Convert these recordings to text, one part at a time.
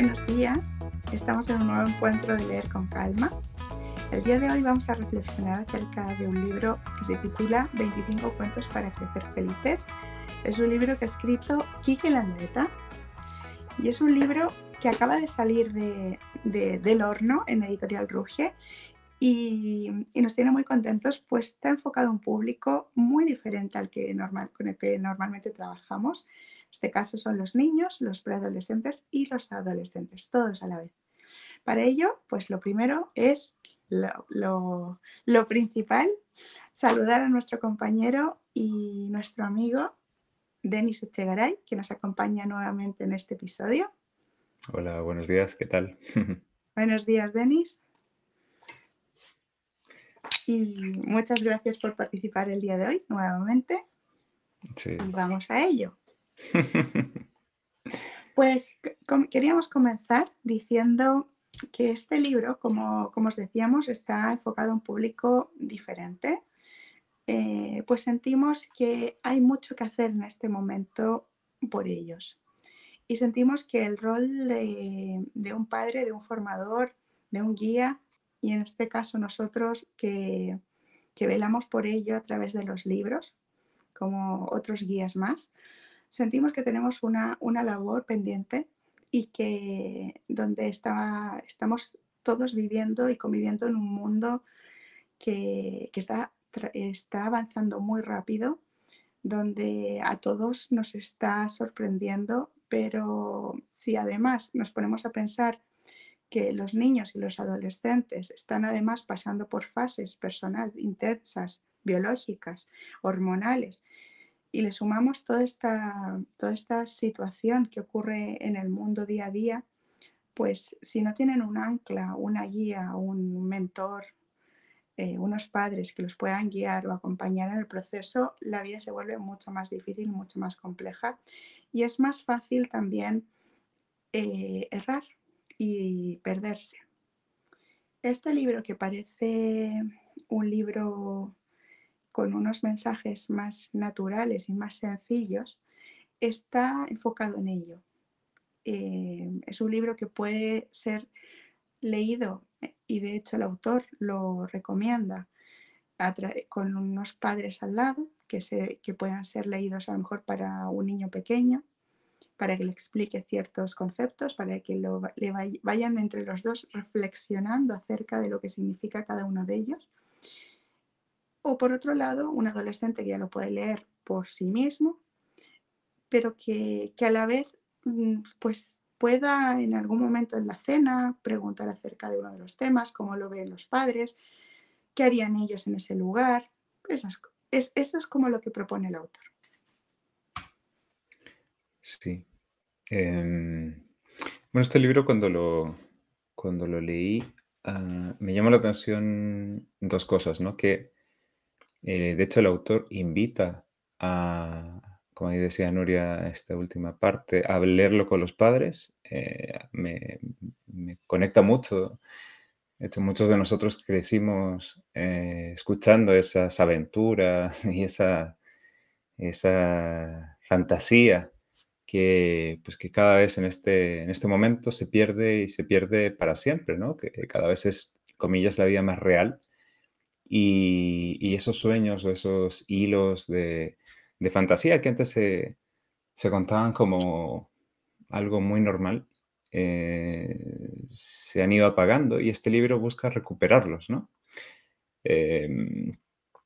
Buenos días, estamos en un nuevo encuentro de Leer con Calma. El día de hoy vamos a reflexionar acerca de un libro que se titula 25 cuentos para crecer felices. Es un libro que ha escrito Kike Landeta y es un libro que acaba de salir de, del horno en Editorial Ruge y, nos tiene muy contentos, pues está enfocado a un público muy diferente al que con el que normalmente trabajamos. En este caso son los niños, los preadolescentes y los adolescentes, todos a la vez. Para ello, pues lo primero es lo, lo principal, saludar a nuestro compañero y nuestro amigo Denis Echegaray, que nos acompaña nuevamente en este episodio. Hola, buenos días, ¿qué tal? buenos días, Denis. Y muchas gracias por participar el día de hoy nuevamente. Sí. vamos a ello. pues queríamos comenzar diciendo que este libro, como, como, os decíamos, está enfocado a un público diferente. Eh, pues sentimos que hay mucho que hacer en este momento por ellos. Y sentimos que el rol de, de un padre, de un formador, de un guía, y en este caso nosotros que, velamos por ello a través de los libros, como otros guías más, sentimos que tenemos una, labor pendiente y que donde está, estamos todos viviendo y conviviendo en un mundo que, está, está avanzando muy rápido, donde a todos nos está sorprendiendo, pero si además nos ponemos a pensar que los niños y los adolescentes están además pasando por fases personales intensas, biológicas, hormonales, y le sumamos toda esta, toda esta situación que ocurre en el mundo día a día, pues si no tienen un ancla, una guía, un mentor, eh, unos padres que los puedan guiar o acompañar en el proceso, la vida se vuelve mucho más difícil, mucho más compleja y es más fácil también eh, errar, y perderse. Este libro que parece un libro con unos mensajes más naturales y más sencillos, está enfocado en ello. Eh, es un libro que puede ser leído y de hecho el autor lo recomienda con unos padres al lado que, se, que puedan ser leídos a lo mejor para un niño pequeño para que le explique ciertos conceptos, para que lo, le vayan entre los dos reflexionando acerca de lo que significa cada uno de ellos. O por otro lado, un adolescente que ya lo puede leer por sí mismo, pero que, que a la vez mm, pues pueda en algún momento en la cena preguntar acerca de uno de los temas, cómo lo ven los padres, qué harían ellos en ese lugar. Esas, es, eso es como lo que propone el autor. Sí, Em, bueno, este libro cuando lo, cuando lo leí, ah, me llamó la atención dos cosas, ¿no? Que eh, de hecho el autor invita a, como decía Nuria, esta última parte, a leerlo con los padres. Eh, me, conecta mucho. De hecho, muchos de nosotros crecimos eh, escuchando esas aventuras y esa, esa fantasía que, pues que cada vez en este, en este momento se pierde y se pierde para siempre, ¿no? Que cada vez es, comillas, la vida más real. Y, esos sueños o esos hilos de, fantasía que antes se, contaban como algo muy normal, eh, se han ido apagando y este libro busca recuperarlos, ¿no? Em,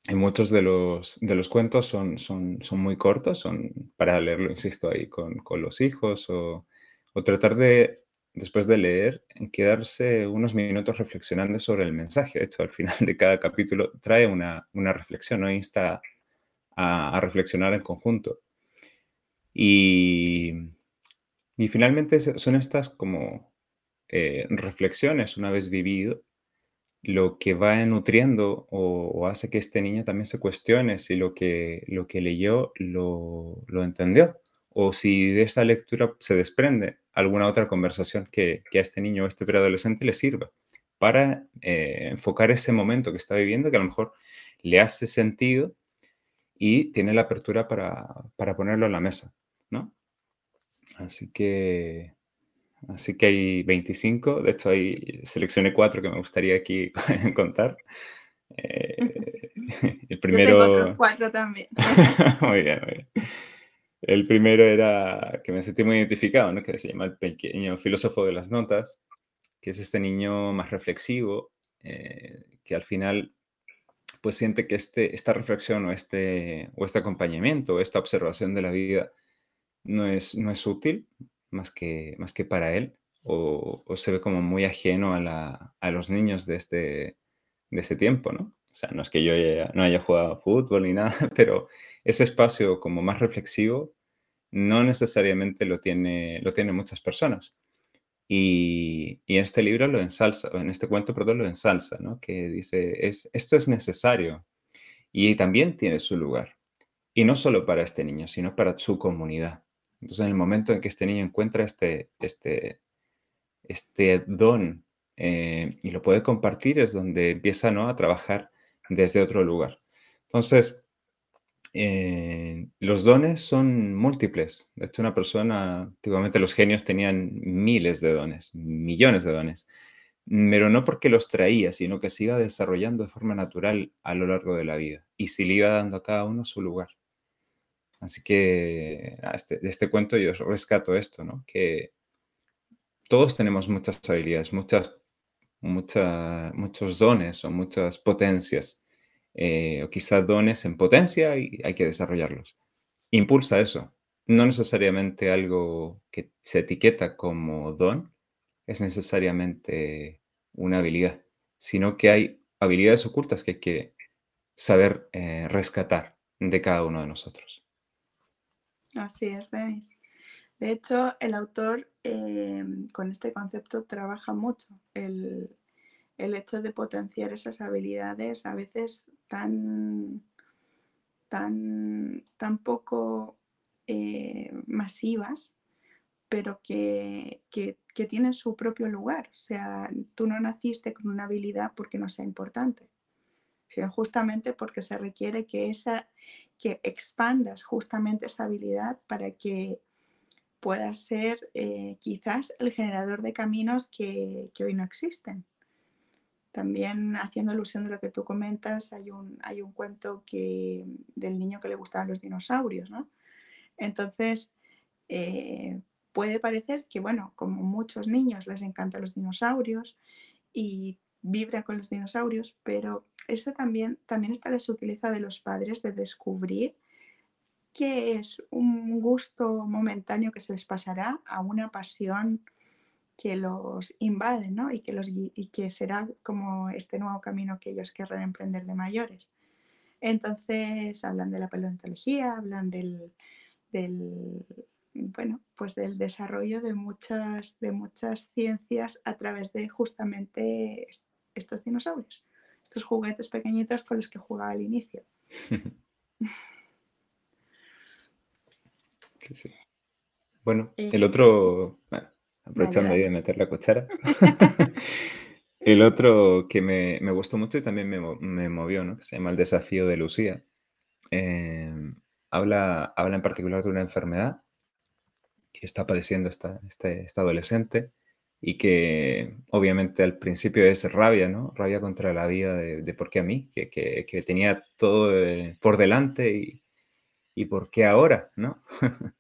y muchos de los, de los cuentos son, son, son muy cortos, son para leerlo, insisto, ahí con, con los hijos o, o, tratar de, después de leer, quedarse unos minutos reflexionando sobre el mensaje. De hecho, al final de cada capítulo trae una, una reflexión, no insta a, reflexionar en conjunto. Y, y finalmente son estas como eh, reflexiones una vez vivido lo que va nutriendo o, hace que este niño también se cuestione si lo que, lo que leyó lo, entendió o si de esa lectura se desprende alguna otra conversación que, a este niño o a este preadolescente le sirva para eh, enfocar ese momento que está viviendo que a lo mejor le hace sentido y tiene la apertura para, ponerlo en la mesa, ¿no? Así que así que hay 25. De hecho, hay, seleccioné cuatro que me gustaría aquí contar. Eh, el primero... Yo tengo otros cuatro también. muy bien, muy bien. El primero era que me sentí muy identificado, ¿no? que se llama el pequeño filósofo de las notas, que es este niño más reflexivo, eh, que al final pues siente que este, esta reflexión o este, o este acompañamiento esta observación de la vida no es, no es útil más que, más que para él o, se ve como muy ajeno a, a, los niños de este, de este tiempo, ¿no? O sea, no es que yo no haya jugado fútbol ni nada, pero ese espacio como más reflexivo no necesariamente lo tiene, lo tienen muchas personas. Y, y, en este libro lo ensalza, en este cuento, perdón, lo ensalza, ¿no? Que dice, es, esto es necesario y también tiene su lugar. Y no solo para este niño, sino para su comunidad. Entonces, en el momento en que este niño encuentra este, este, este don eh, y lo puede compartir, es donde empieza ¿no? a trabajar desde otro lugar. Entonces, eh, los dones son múltiples. De hecho, una persona, antiguamente los genios tenían miles de dones, millones de dones, pero no porque los traía, sino que se iba desarrollando de forma natural a lo largo de la vida y se le iba dando a cada uno su lugar. Así que este, de este cuento yo rescato esto, ¿no? Que todos tenemos muchas habilidades, muchas, muchos dones o muchas potencias eh, o quizás dones en potencia y hay que desarrollarlos. Impulsa eso. No necesariamente algo que se etiqueta como don es necesariamente una habilidad, sino que hay habilidades ocultas que hay que saber eh, rescatar de cada uno de nosotros. Así es, Denis. De hecho, el autor eh, con este concepto trabaja mucho el, el hecho de potenciar esas habilidades a veces tan, tan, tan poco eh, masivas, pero que, que, tienen su propio lugar. O sea, tú no naciste con una habilidad porque no sea importante, sino justamente porque se requiere que, esa, que expandas justamente esa habilidad para que puedas ser eh, quizás el generador de caminos que hoy no existen. También haciendo alusión de lo que tú comentas, hay un, hay un cuento que, del niño que le gustaban los dinosaurios, ¿no? Entonces, eh, puede parecer que, bueno, como muchos niños les encantan los dinosaurios y vibra con los dinosaurios, pero eso también, también está la sutileza de los padres de descubrir que es un gusto momentáneo que se les pasará a una pasión que los invaden ¿no? y, que los, y que será como este nuevo camino que ellos querrán emprender de mayores. Entonces hablan de la paleontología, hablan del, del, bueno, pues del desarrollo de muchas, de muchas ciencias a través de justamente estos dinosaurios, estos juguetes pequeñitos con los que jugaba al inicio. Bueno, el eh, otro, aprovechando ahí de meter la cuchara. El otro que me, gustó mucho y también me, movió, ¿no? que se llama El desafío de Lucía. Em, habla, habla en particular de una enfermedad que está padeciendo esta, este, esta adolescente y que obviamente al principio es rabia, ¿no? Rabia contra la vida de, por qué a mí, que, tenía todo eh, por delante y, y por qué ahora, ¿no?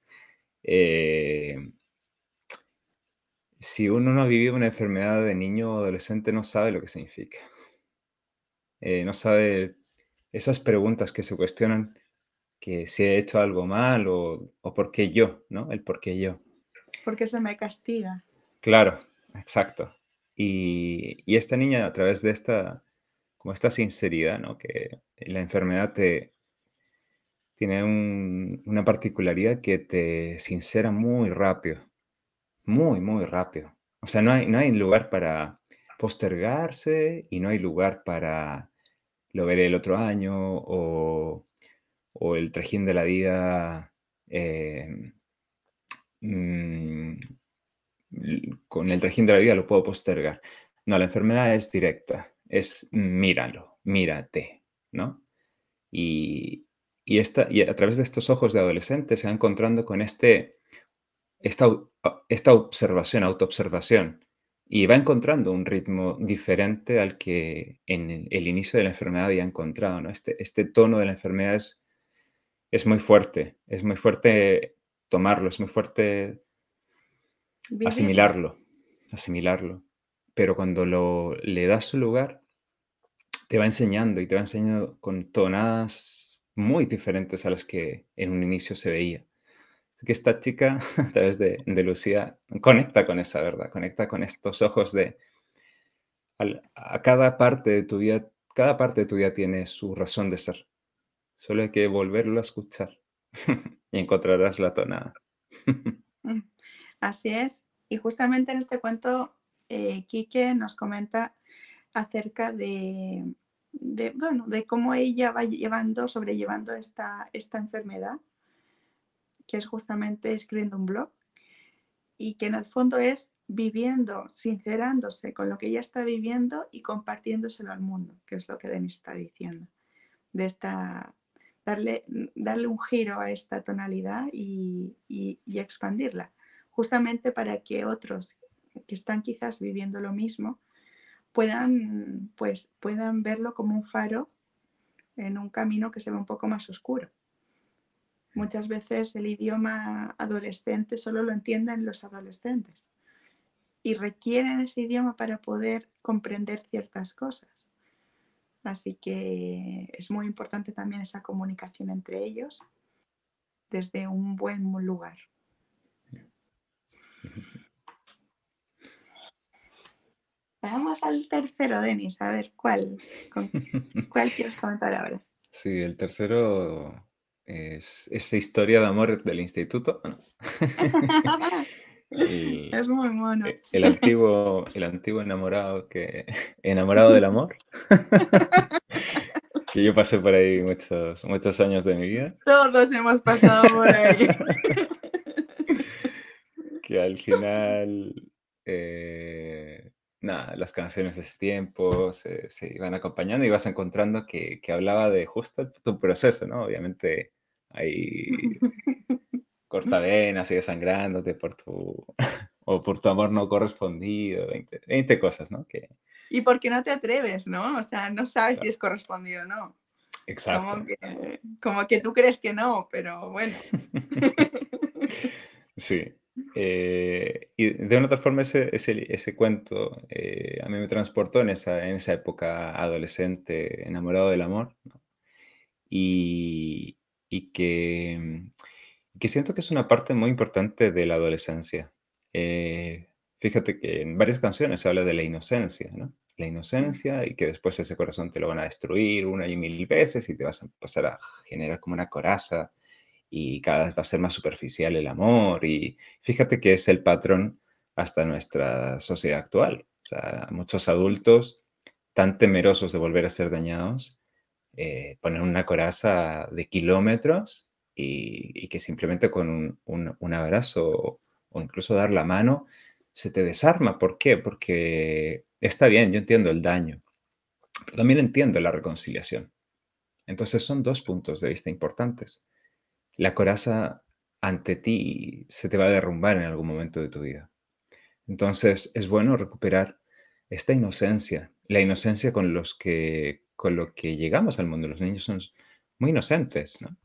eh, si uno no ha vivido una enfermedad de niño o adolescente, no sabe lo que significa. Eh, no sabe esas preguntas que se cuestionan que si he hecho algo mal o, por qué yo, ¿no? El por qué yo. Porque se me castiga. Claro, exacto. Y, esta niña, a través de esta, como esta sinceridad, ¿no? Que la enfermedad te, tiene una particularidad que te sincera muy rápido. Muy, muy rápido. O sea, no hay, no hay lugar para postergarse y no hay lugar para lo veré el otro año o, el trajín de la vida em, mm, con el trajín de la vida lo puedo postergar. No, la enfermedad es directa, es míralo, mírate, ¿no? Y, y, esta, y a través de estos ojos de adolescente se va encontrando con este esta, esta observación, autoobservación, y va encontrando un ritmo diferente al que en el, inicio de la enfermedad había encontrado. ¿no? Este, este tono de la enfermedad es, es muy fuerte, es muy fuerte tomarlo, es muy fuerte asimilarlo, asimilarlo. Pero cuando lo, le das su lugar, te va enseñando y te va enseñando con tonadas muy diferentes a las que en un inicio se veía. que esta chica, a través de, Lucía, conecta con esa verdad, conecta con estos ojos de... a cada parte de tu vida, cada parte de tu vida tiene su razón de ser. Solo hay que volverlo a escuchar y encontrarás la tonada. Mm, así es. Y justamente en este cuento, eh, Quique nos comenta acerca de, bueno, de cómo ella va llevando, sobrellevando esta, esta enfermedad, que es justamente escribiendo un blog, y que en el fondo es viviendo, sincerándose con lo que ella está viviendo y compartiéndoselo al mundo, que es lo que Denis está diciendo, de esta, darle, darle un giro a esta tonalidad y, y expandirla, justamente para que otros que están quizás viviendo lo mismo, puedan, pues, puedan verlo como un faro en un camino que se ve un poco más oscuro. Muchas veces el idioma adolescente solo lo entienden los adolescentes y requieren ese idioma para poder comprender ciertas cosas. Así que es muy importante también esa comunicación entre ellos desde un buen lugar. Vamos al tercero, Denis, a ver cuál, cuál quieres comentar ahora. Sí, el tercero es esa historia de amor del instituto. es muy mono. E, el, antiguo, el antiguo enamorado que enamorado del amor. que yo pasé por ahí muchos, muchos años de mi vida. Todos hemos pasado por ahí. que al final eh, nada, las canciones de ese tiempo se, iban acompañando y vas encontrando que, hablaba de justo tu proceso, ¿no? Obviamente hay cortavenas, sigue sangrándote por tu, o por tu amor no correspondido, 20, cosas, ¿no? Que... Y porque no te atreves, ¿no? O sea, no sabes si es correspondido o no. Exacto. Como que, como que tú crees que no, pero bueno. sí. Eh, y de una otra forma ese, ese, ese cuento eh, a mí me transportó en esa, en esa época adolescente, enamorado del amor, y, y que, que, siento que es una parte muy importante de la adolescencia. Eh, fíjate que en varias canciones se habla de la inocencia, ¿no? La inocencia y que después ese corazón te lo van a destruir una y mil veces y te vas a pasar a generar como una coraza y cada vez va a ser más superficial el amor. Y fíjate que es el patrón hasta nuestra sociedad actual. O sea, muchos adultos tan temerosos de volver a ser dañados, eh, ponen una coraza de kilómetros y, que simplemente con un, abrazo o incluso dar la mano se te desarma. ¿Por qué? Porque está bien, yo entiendo el daño, pero también entiendo la reconciliación. Entonces son dos puntos de vista importantes la coraza ante ti se te va a derrumbar en algún momento de tu vida. Entonces es bueno recuperar esta inocencia, la inocencia con los que con lo que llegamos al mundo. Los niños son muy inocentes, ¿no?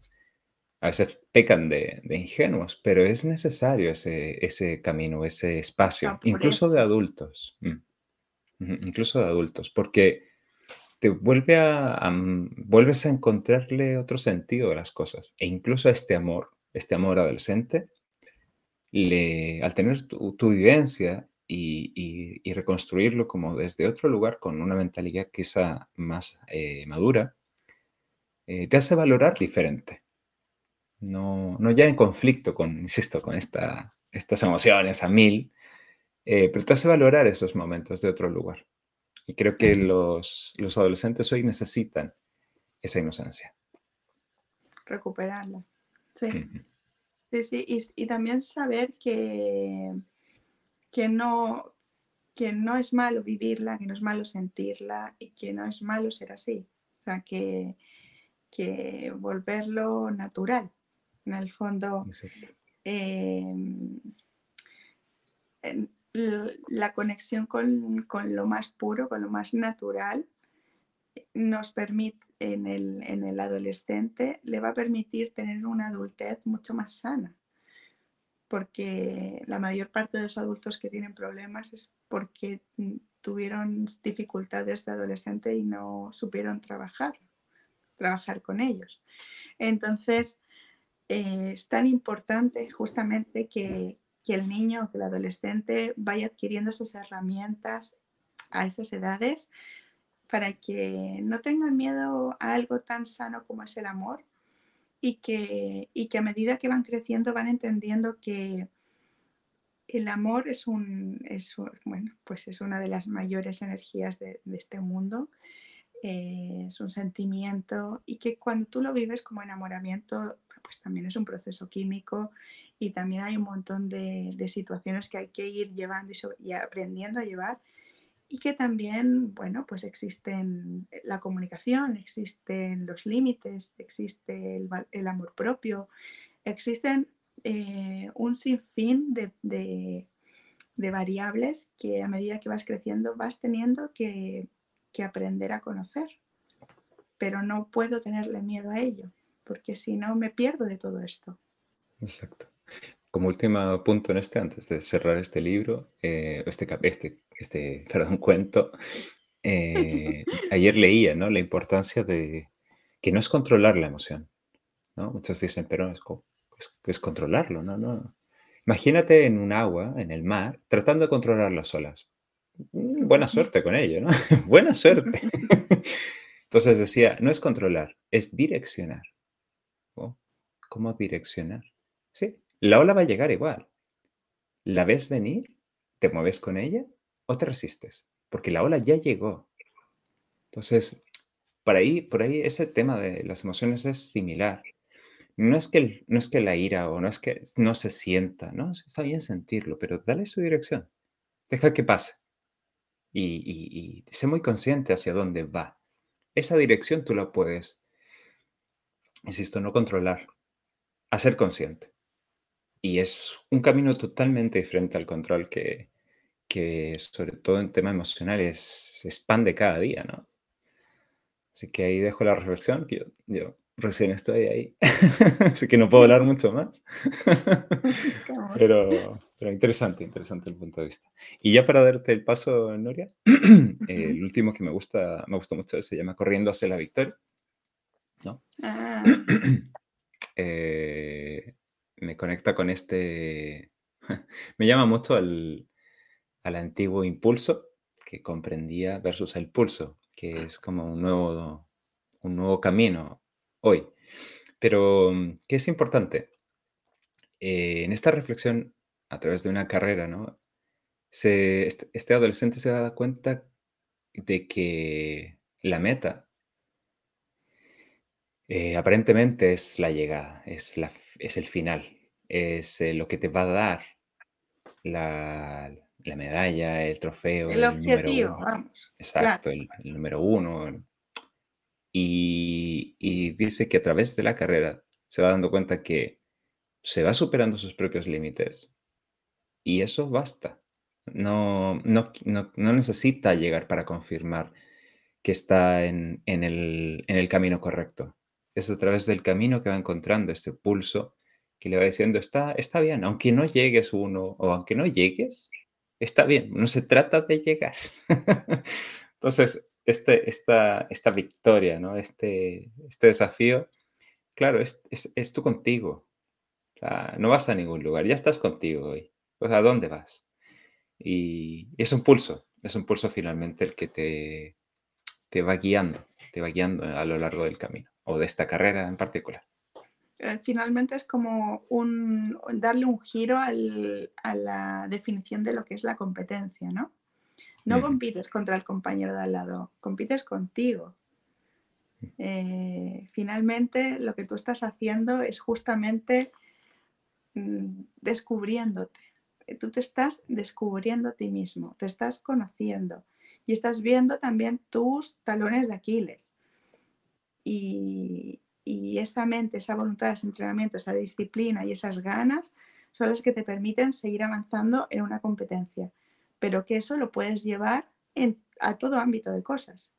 A veces pecan de, ingenuos, pero es necesario ese, ese camino, ese espacio, incluso de adultos. Mm. Incluso de adultos, porque te vuelve a, vuelves a encontrarle otro sentido a las cosas. E incluso a este amor, este amor adolescente, le, al tener tu, vivencia y, reconstruirlo como desde otro lugar, con una mentalidad quizá más eh, madura, eh, te hace valorar diferente. No, no, ya en conflicto con, insisto, con esta, estas emociones a mil, eh, pero te hace valorar esos momentos de otro lugar. Y creo que los, adolescentes hoy necesitan esa inocencia. Recuperarla. Sí. Sí, sí. Y, también saber que, que, no, que no es malo vivirla, que no es malo sentirla y que no es malo ser así. O sea, que, que volverlo natural. En el fondo, em, la conexión con, lo más puro, con lo más natural, nos permite en el, en el adolescente, le va a permitir tener una adultez mucho más sana porque la mayor parte de los adultos que tienen problemas es porque mm, tuvieron dificultades de adolescente y no supieron trabajar, trabajar con ellos. Entonces, eh, es tan importante justamente que, que el niño o que el adolescente vaya adquiriendo esas herramientas a esas edades para que no tengan miedo a algo tan sano como es el amor y que, y que a medida que van creciendo van entendiendo que el amor es, un, es, bueno, pues es una de las mayores energías de, este mundo, eh, es un sentimiento y que cuando tú lo vives como enamoramiento, pues también es un proceso químico y también hay un montón de, de situaciones que hay que ir llevando y, aprendiendo a llevar y que también, bueno, pues existen la comunicación, existen los límites, existe el, amor propio, existen eh, un sinfín de, de, variables que a medida que vas creciendo vas teniendo que, que aprender a conocer. Pero no puedo tenerle miedo a ello, porque si no me pierdo de todo esto. Exacto. Como último punto en este, antes de cerrar este libro, eh, este, este, este perdón, cuento, eh, ayer leía ¿no? la importancia de que no es controlar la emoción. ¿no? Muchos dicen, pero es, es, controlarlo, ¿no? no. Imagínate en un agua, en el mar, tratando de controlar las olas. Mm, buena suerte con ello, ¿no? Buena suerte. Entonces decía, no es controlar, es direccionar. ¿Cómo direccionar? Sí, la ola va a llegar igual. ¿La ves venir? ¿Te mueves con ella o te resistes? Porque la ola ya llegó. Entonces, por ahí, por ahí ese tema de las emociones es similar. No es, que, no es que la ira o no es que no se sienta, ¿no? Está bien sentirlo, pero dale su dirección. Deja que pase. Y, y sé muy consciente hacia dónde va. Esa dirección tú la puedes, insisto, no controlar, a ser consciente. Y es un camino totalmente diferente al control que, que sobre todo en tema emocional, es, expande cada día, ¿no? Así que ahí dejo la reflexión, que yo, recién estoy ahí, así que no puedo hablar mucho más. pero, pero interesante, interesante el punto de vista. Y ya para darte el paso, Noria, el último que me gusta, me gustó mucho se llama Corriendo hacia la victoria. ¿no? Ah. Eh, me conecta con este, me llama mucho al, antiguo impulso que comprendía versus el pulso, que es como un nuevo, un nuevo camino hoy. Pero, ¿qué es importante? Eh, en esta reflexión, a través de una carrera, ¿no? Se, este, este, adolescente se da cuenta de que la meta eh, aparentemente es la llegada, es la, es el final, es eh, lo que te va a dar la, medalla, el trofeo, el, objetivo, vamos. Exacto, el, número uno. Y, y, dice que a través de la carrera se va dando cuenta que se va superando sus propios límites y eso basta. No, no, no, no necesita llegar para confirmar que está en, en, el, en el camino correcto es a través del camino que va encontrando este pulso que le va diciendo, está, está bien, aunque no llegues uno o aunque no llegues, está bien, no se trata de llegar. Entonces, este, esta, esta victoria, ¿no? este, este desafío, claro, es, es, tú contigo. no vas a ningún lugar, ya estás contigo hoy. Pues, ¿a dónde vas? Y, es un pulso, es un pulso finalmente el que te, te va guiando, te va guiando a lo largo del camino o de esta carrera en particular? Eh, finalmente es como un, darle un giro a la definición de lo que es la competencia, ¿no? No compites contra el compañero de al lado, compites contigo. Eh, finalmente lo que tú estás haciendo es justamente mm, descubriéndote. Tú te estás descubriendo a ti mismo, te estás conociendo y estás viendo también tus talones de Aquiles y, esa mente, esa voluntad, ese entrenamiento, esa disciplina y esas ganas son las que te permiten seguir avanzando en una competencia, pero que eso lo puedes llevar a todo ámbito de cosas.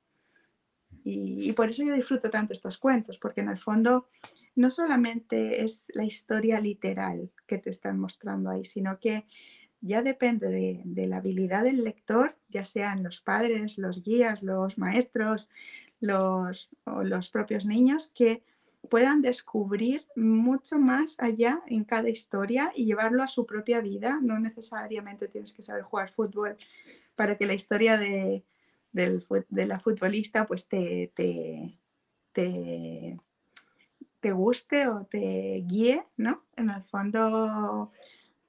Y, por eso yo disfruto tanto estos cuentos, porque en el fondo no solamente es la historia literal que te están mostrando ahí, sino que ya depende de, la habilidad del lector, ya sean los padres, los guías, los maestros, los, los propios niños, que puedan descubrir mucho más allá en cada historia y llevarlo a su propia vida. No necesariamente tienes que saber jugar fútbol para que la historia de, la futbolista pues te, te, te, guste o te guíe, ¿no? En el fondo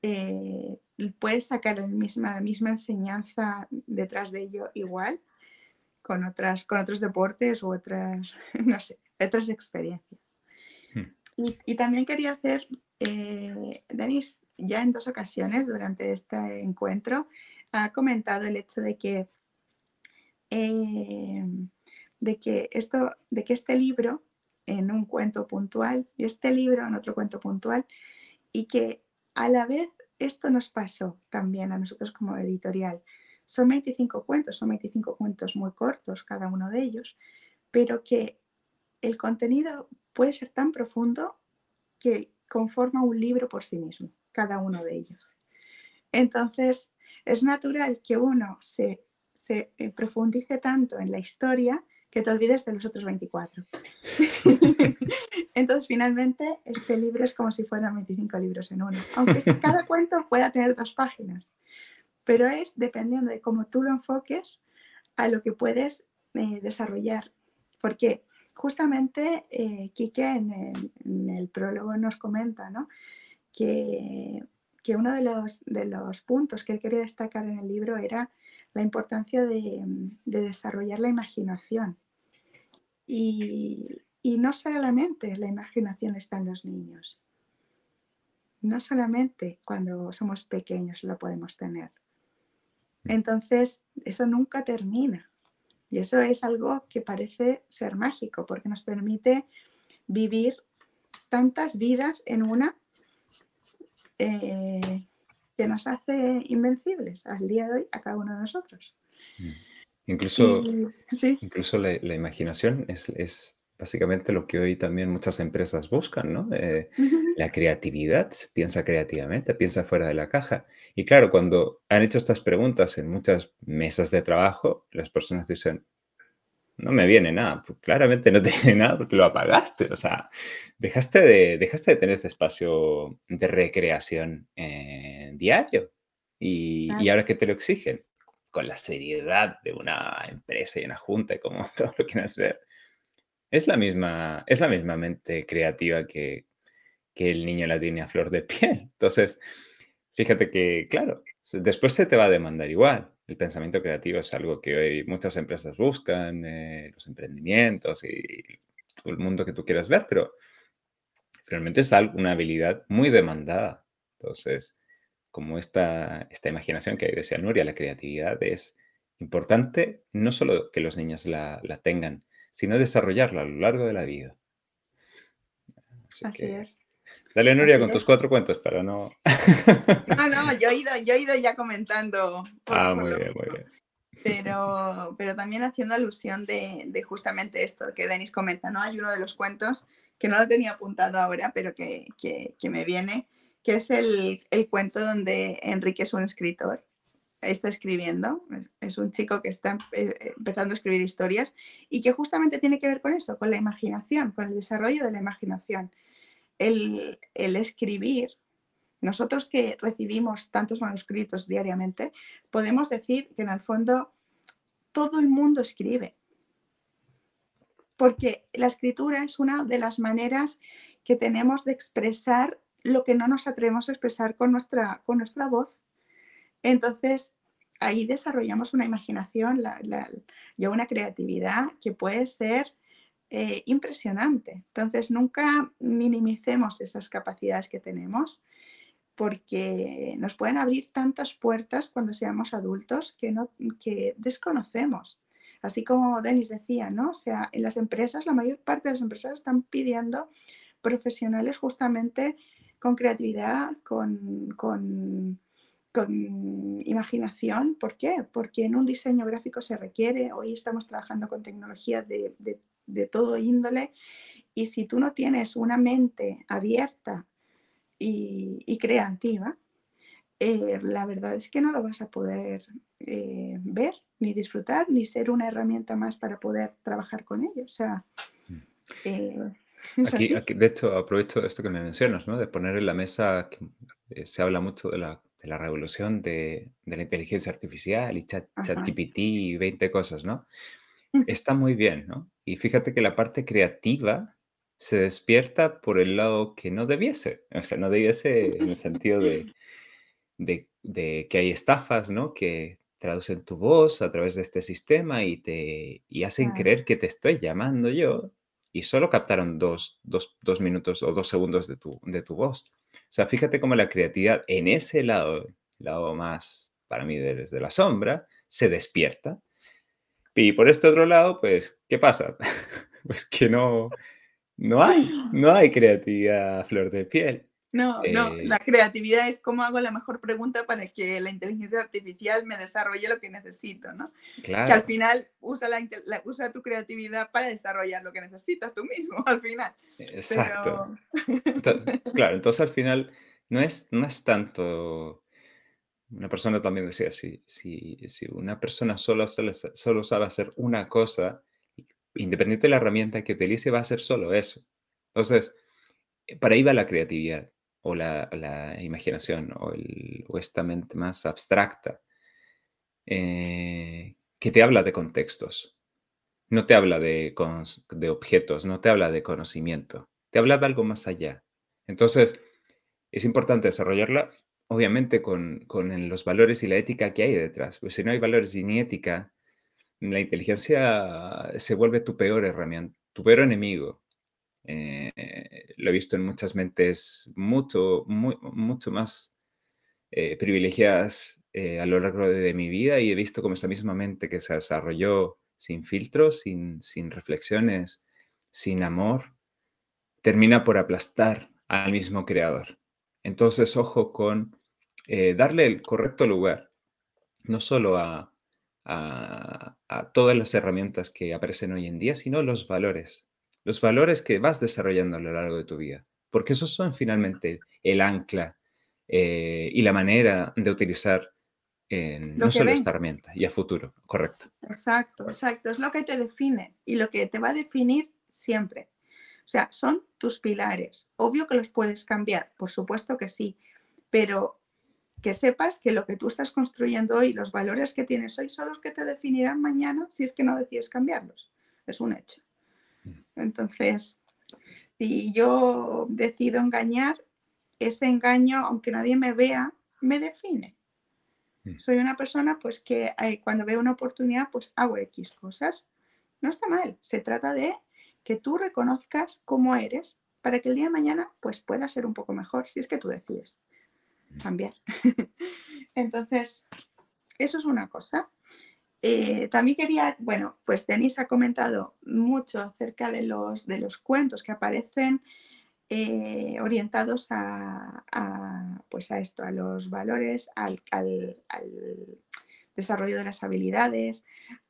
eh, puedes sacar el misma, la misma enseñanza detrás de ello igual con, otras, con otros deportes u otras, no sé, otras experiencias. Hmm. Y, también quería hacer, eh, Denis, ya en dos ocasiones durante este encuentro, ha comentado el hecho de que, eh, de que, esto, de que este libro en un cuento puntual y este libro en otro cuento puntual y que a la vez esto nos pasó también a nosotros como editorial. Son 25 cuentos, son 25 cuentos muy cortos cada uno de ellos, pero que el contenido puede ser tan profundo que conforma un libro por sí mismo, cada uno de ellos. Entonces, es natural que uno se, eh, profundice tanto en la historia que te olvides de los otros 24. Entonces, finalmente, este libro es como si fueran 25 libros en uno, aunque cada cuento pueda tener dos páginas, pero es dependiendo de cómo tú lo enfoques a lo que puedes eh, desarrollar. Porque justamente eh, Quique en el, prólogo nos comenta ¿no? que, que, uno de los, de los puntos que él quería destacar en el libro era la importancia de, desarrollar la imaginación. Y, no solamente la imaginación está en los niños, no solamente cuando somos pequeños lo podemos tener. Entonces, eso nunca termina. Y eso es algo que parece ser mágico, porque nos permite vivir tantas vidas en una eh, que nos hace invencibles al día de hoy a cada uno de nosotros. Mm. Incluso, incluso la, imaginación es, básicamente lo que hoy también muchas empresas buscan, ¿no? Eh, la creatividad, piensa creativamente, piensa fuera de la caja. Y claro, cuando han hecho estas preguntas en muchas mesas de trabajo, las personas dicen, no me viene nada. Pues claramente no te viene nada porque lo apagaste. O sea, dejaste de, dejaste de tener este espacio de recreación eh, diario. Y, ahora que te lo exigen, con la seriedad de una empresa y una junta, como todo lo quieras ver, es la misma, es la misma mente creativa que, que el niño la tiene a flor de piel. Entonces, fíjate que, claro, después se te va a demandar igual el pensamiento creativo es algo que hoy muchas empresas buscan, eh, los emprendimientos y el mundo que tú quieras ver, pero realmente es una habilidad muy demandada. Entonces, como esta, esta imaginación que decía Nuria, la creatividad es importante no solo que los niños la, tengan, sino desarrollarla a lo largo de la vida. Así es. Dale, Nuria, con tus cuatro cuentos para no. no, no, yo he ido, yo he ido ya comentando. ah, muy bien, muy bien. Pero, pero también haciendo alusión de, de, justamente esto que Denis comenta, ¿no? Hay uno de los cuentos que no lo tenía apuntado ahora, pero que, que, que me viene, que es el, el, cuento donde Enrique es un escritor, está escribiendo, es un chico que está eh, empezando a escribir historias y que justamente tiene que ver con eso, con la imaginación, con el desarrollo de la imaginación el, escribir, nosotros que recibimos tantos manuscritos diariamente, podemos decir que en el fondo todo el mundo escribe. Porque la escritura es una de las maneras que tenemos de expresar lo que no nos atrevemos a expresar con nuestra, con nuestra voz. Entonces, ahí desarrollamos una imaginación y una creatividad que puede ser eh, impresionante. Entonces, nunca minimicemos esas capacidades que tenemos porque nos pueden abrir tantas puertas cuando seamos adultos que, no, que desconocemos. Así como Denis decía, ¿no? O sea, en las empresas, la mayor parte de las empresas están pidiendo profesionales justamente con creatividad, con, con, imaginación. ¿Por qué? Porque en un diseño gráfico se requiere, hoy estamos trabajando con tecnologías de, de todo índole, y si tú no tienes una mente abierta y, creativa, eh, la verdad es que no lo vas a poder eh, ver, ni disfrutar, ni ser una herramienta más para poder trabajar con ello. O sea, eh, aquí, de hecho, aprovecho esto que me mencionas, ¿no? de poner en la mesa, que se habla mucho de la, de la revolución de, de, la inteligencia artificial y chat, ChatGPT y 20 cosas, ¿no? Está muy bien, ¿no? Y fíjate que la parte creativa se despierta por el lado que no debiese. O sea, no debiese en el sentido de, de, que hay estafas, ¿no? Que traducen tu voz a través de este sistema y te y hacen creer que te estoy llamando yo y solo captaron dos, dos, dos, minutos o dos segundos de tu, de tu voz. O sea, fíjate cómo la creatividad en ese lado, lado más para mí desde la sombra, se despierta. Y por este otro lado, pues, ¿qué pasa? pues que no, no hay, no hay creatividad a flor de piel. No, no, eh, la creatividad es cómo hago la mejor pregunta para que la inteligencia artificial me desarrolle lo que necesito, ¿no? Claro. Que al final usa, la, usa tu creatividad para desarrollar lo que necesitas tú mismo, al final. Exacto. claro, entonces al final no es, no es tanto... Una persona también decía, si, si, si una persona solo, solo sabe hacer una cosa, independiente de la herramienta que utilice, va a ser solo eso. Entonces, eh, para ahí va la creatividad o la, imaginación o, esta mente más abstracta eh, que te habla de contextos. No te habla de, de objetos, no te habla de conocimiento, te habla de algo más allá. Entonces, es importante desarrollarla, obviamente, con, con, los valores y la ética que hay detrás. Pues si no hay valores ni ética, la inteligencia se vuelve tu peor herramienta, tu peor enemigo. Eh, lo he visto en muchas mentes mucho, mucho más eh, privilegiadas eh, a lo largo de, mi vida y he visto como esa misma mente que se desarrolló sin filtros, sin, sin reflexiones, sin amor, termina por aplastar al mismo creador. Entonces, ojo con darle el correcto lugar, no solo a, a, todas las herramientas que aparecen hoy en día, sino los valores. Los valores que vas desarrollando a lo largo de tu vida. Porque esos son finalmente el ancla eh, y la manera de utilizar no solo esta herramienta y a futuro, correcto. Exacto, exacto. Es lo que te define y lo que te va a definir siempre. O sea, son tus pilares. Obvio que los puedes cambiar, por supuesto que sí, pero que sepas que lo que tú estás construyendo hoy, los valores que tienes hoy, son los que te definirán mañana si es que no decides cambiarlos. Es un hecho. Mm. Entonces, si yo decido engañar, ese engaño, aunque nadie me vea, me define. Mm. Soy una persona pues que eh, cuando veo una oportunidad pues hago X cosas. No está mal, se trata de que tú reconozcas cómo eres para que el día de mañana pues pueda ser un poco mejor si es que tú decides cambiar. Entonces, eso es una cosa. Eh, también quería, bueno, pues Denis ha comentado mucho acerca de los, de los cuentos que aparecen eh, orientados a, pues a esto, a los valores, al, al, desarrollo de las habilidades,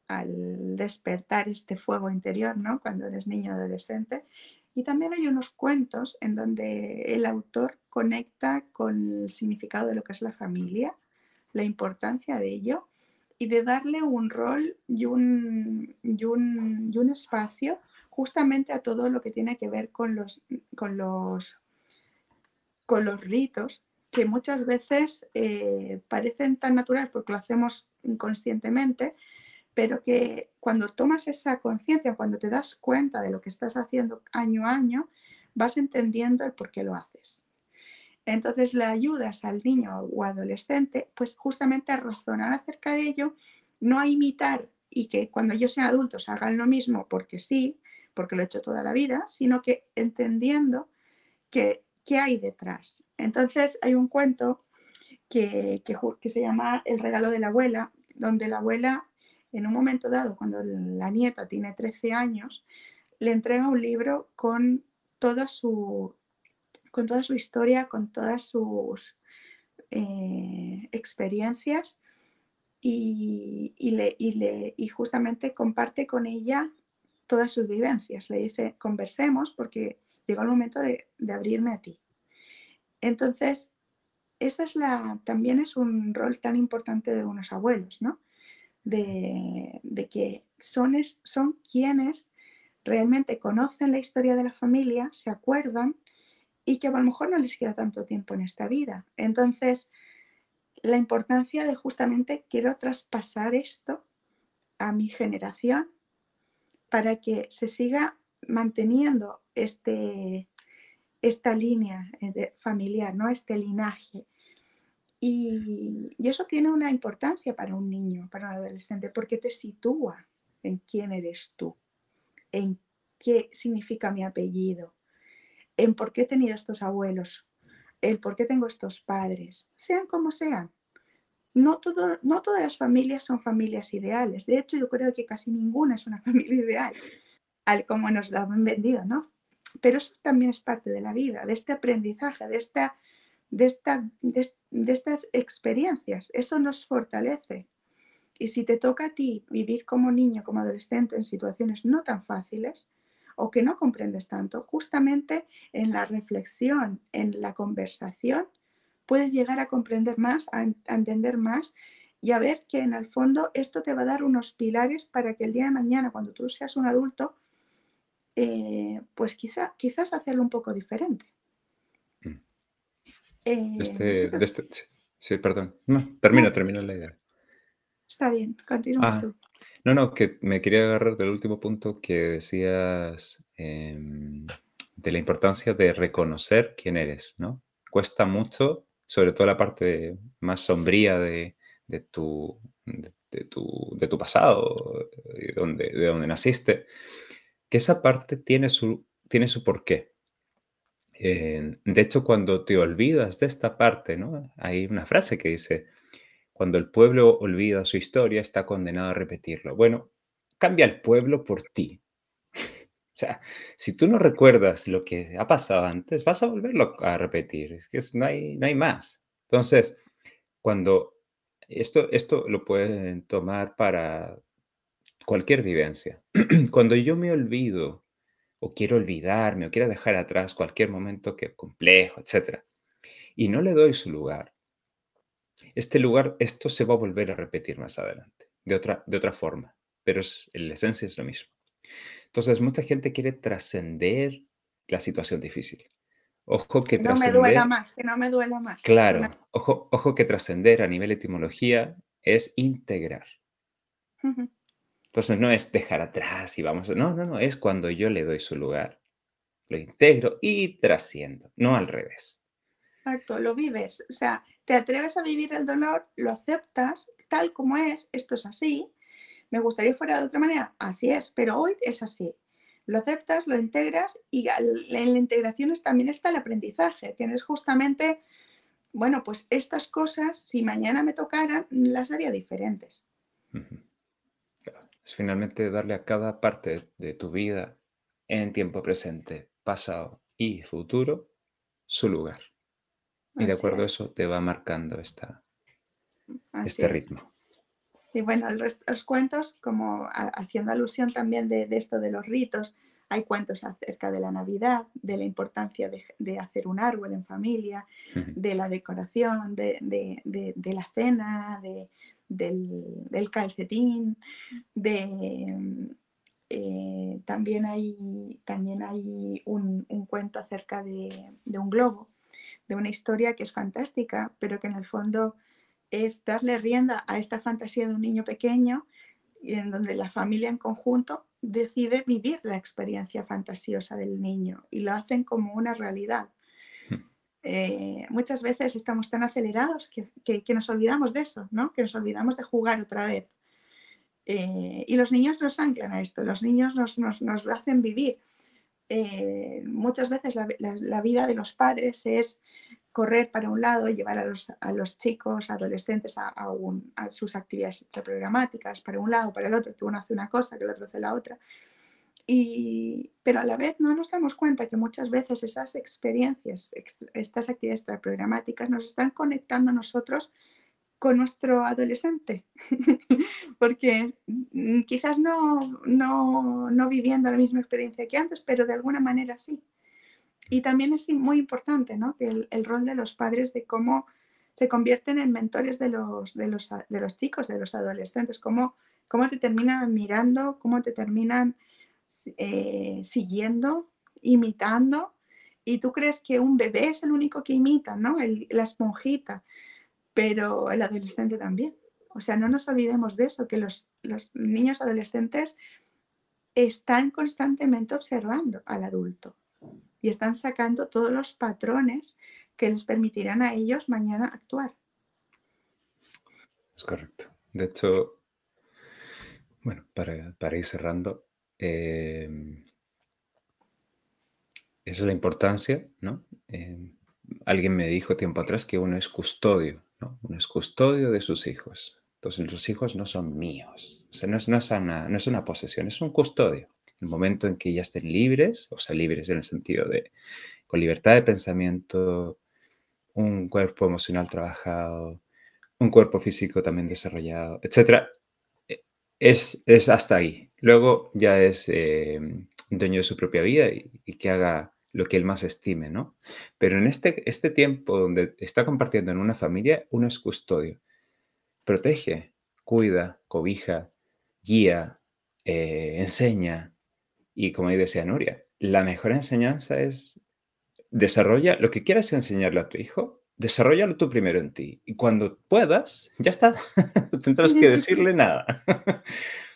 al despertar este fuego interior, ¿no? Cuando eres niño o adolescente. Y también hay unos cuentos en donde el autor conecta con el significado de lo que es la familia, la importancia de ello y de darle un rol y un, y un, espacio justamente a todo lo que tiene que ver con los, con los, con los ritos que muchas veces eh, parecen tan naturales porque lo hacemos inconscientemente, pero que cuando tomas esa conciencia, cuando te das cuenta de lo que estás haciendo año a año, vas entendiendo el por qué lo haces. Entonces le ayudas al niño o adolescente, pues justamente a razonar acerca de ello, no a imitar y que cuando ellos sean adultos hagan lo mismo porque sí, porque lo he hecho toda la vida, sino que entendiendo que, qué hay detrás. Entonces hay un cuento que, que se llama El regalo de la abuela, donde la abuela en un momento dado, cuando la nieta tiene 13 años, le entrega un libro con toda su, con toda su historia, con todas sus eh, experiencias y, le, y, justamente comparte con ella todas sus vivencias. Le dice, conversemos porque llegó el momento de, abrirme a ti. Entonces, esa es la, también es un rol tan importante de unos abuelos, ¿no? De, que son, son quienes realmente conocen la historia de la familia, se acuerdan y que a lo mejor no les queda tanto tiempo en esta vida. Entonces, la importancia de justamente quiero traspasar esto a mi generación para que se siga manteniendo este, esta línea eh, familiar, ¿no? este linaje. Y, y, eso tiene una importancia para un niño, para un adolescente, porque te sitúa en quién eres tú, en qué significa mi apellido, en por qué he tenido estos abuelos, el por qué tengo estos padres, sean como sean. No, todo, no todas las familias son familias ideales. De hecho, yo creo que casi ninguna es una familia ideal, al como nos lo han vendido, ¿no? Pero eso también es parte de la vida, de este aprendizaje, de, esta, de, esta, de estas experiencias. Eso nos fortalece. Y si te toca a ti vivir como niño, como adolescente, en situaciones no tan fáciles, o que no comprendes tanto, justamente en la reflexión, en la conversación, puedes llegar a comprender más, a, entender más y a ver que en el fondo esto te va a dar unos pilares para que el día de mañana, cuando tú seas un adulto, eh, pues quizá, quizás hacerlo un poco diferente. Mm. Eh, este, este, sí, perdón. termina, termina la idea. Está bien, continúa ah, tú. No, no, que me quería agarrar del último punto que decías em, de la importancia de reconocer quién eres, ¿no? Cuesta mucho, sobre todo la parte más sombría de, tu, de, tu, pasado, de donde, de donde naciste, que esa parte tiene su, tiene su porqué. de hecho, cuando te olvidas de esta parte, ¿no? Hay una frase que dice, cuando el pueblo olvida su historia, está condenado a repetirlo. Bueno, cambia el pueblo por ti. o sea, si tú no recuerdas lo que ha pasado antes, vas a volverlo a repetir. Es que no, hay, no hay más. Entonces, cuando esto, esto lo pueden tomar para cualquier vivencia. cuando yo me olvido o quiero olvidarme o quiero dejar atrás cualquier momento que complejo, etc. Y no le doy su lugar, este lugar, esto se va a volver a repetir más adelante, de otra, de otra forma, pero es, en la esencia es lo mismo. Entonces, mucha gente quiere trascender la situación difícil. Ojo que, no me duela más, que no me duela más. Claro, ojo, ojo que trascender a nivel etimología es integrar. Entonces no es dejar atrás y vamos, no, no, no, es cuando yo le doy su lugar, lo integro y trasciendo, no al revés. Exacto, lo vives, o sea, te atreves a vivir el dolor, lo aceptas tal como es, esto es así, me gustaría fuera de otra manera, así es, pero hoy es así. Lo aceptas, lo integras y en la integración también está el aprendizaje, tienes justamente, bueno, pues estas cosas, si mañana me tocaran, las haría diferentes. Es finalmente darle a cada parte de tu vida en tiempo presente, pasado y futuro su lugar. Y de acuerdo a eso te va marcando esta, este ritmo. Y bueno, los, cuentos, como haciendo alusión también de, esto de los ritos, hay cuentos acerca de la Navidad, de la importancia de, hacer un árbol en familia, de la decoración, de, la cena, del, calcetín, de, eh, también hay, también hay un, un cuento acerca de, un globo de una historia que es fantástica, pero que en el fondo es darle rienda a esta fantasía de un niño pequeño y en donde la familia en conjunto decide vivir la experiencia fantasiosa del niño y lo hacen como una realidad. Hmm. Eh, muchas veces estamos tan acelerados que, nos olvidamos de eso, ¿no? que nos olvidamos de jugar otra vez. Eh, y los niños nos anclan a esto, los niños nos, nos, nos hacen vivir. Eh, muchas veces la, vida de los padres es correr para un lado y llevar a los, a los chicos, adolescentes a, sus actividades preprogramáticas para un lado, para el otro, que uno hace una cosa, que el otro hace la otra. Y, pero a la vez no nos damos cuenta que muchas veces esas experiencias, estas actividades programáticas nos están conectando a nosotros con nuestro adolescente, porque mm, quizás no, no, no, viviendo la misma experiencia que antes, pero de alguna manera sí. Y también es muy importante ¿no? que el, rol de los padres de cómo se convierten en mentores de los, de los, de los chicos, de los adolescentes, cómo, cómo te terminan admirando, cómo te terminan eh, siguiendo, imitando. Y tú crees que un bebé es el único que imita, ¿no? la esponjita pero el adolescente también. O sea, no nos olvidemos de eso, que los, niños adolescentes están constantemente observando al adulto y están sacando todos los patrones que les permitirán a ellos mañana actuar. Es correcto. De hecho, bueno, para, ir cerrando, eh, esa es la importancia, ¿no? Eh, alguien me dijo tiempo atrás que uno es custodio ¿no? Uno es custodio de sus hijos. Entonces, los hijos no son míos. O sea, no es, una, posesión, es un custodio. El momento en que ya estén libres, o sea, libres en el sentido de con libertad de pensamiento, un cuerpo emocional trabajado, un cuerpo físico también desarrollado, etc. E, es, hasta ahí. Luego ya es eh, dueño de su propia vida y que haga lo que él más estime, ¿no? Pero en este, este tiempo donde está compartiendo en una familia, uno es custodio. Protege, cuida, cobija, guía, eh, enseña. Y como decía Nuria, la mejor enseñanza es desarrolla lo que quieras enseñarle a tu hijo, desarrollalo tú primero en ti. Y cuando puedas, ya está. no tendrás que decirle nada.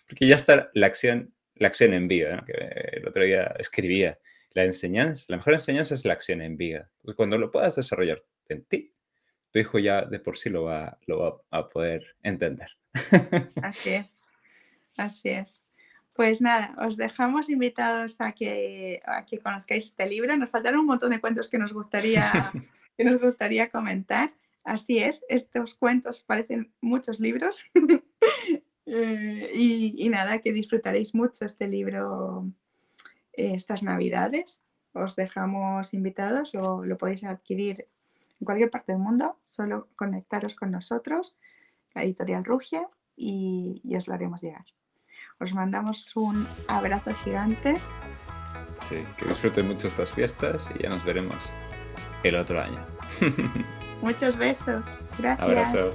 Porque ya está la acción, la acción en vida, que el otro día escribía la enseñanza, la mejor enseñanza es la acción en vida. cuando lo puedas desarrollar en ti, tu hijo ya de por sí lo va, lo va a poder entender. Así es, así es. Pues nada, os dejamos invitados a que, a que conozcáis este libro. Nos faltaron un montón de cuentos que nos gustaría, que nos gustaría comentar. Así es, estos cuentos parecen muchos libros. Eh, y, y, nada, que disfrutaréis mucho este libro estas navidades. Os dejamos invitados, lo, lo podéis adquirir en cualquier parte del mundo, solo conectaros con nosotros, la editorial Rugia, y, y os lo haremos llegar. Os mandamos un abrazo gigante. Sí, que disfruten mucho estas fiestas y ya nos veremos el otro año. Muchos besos. Gracias. Abrazo.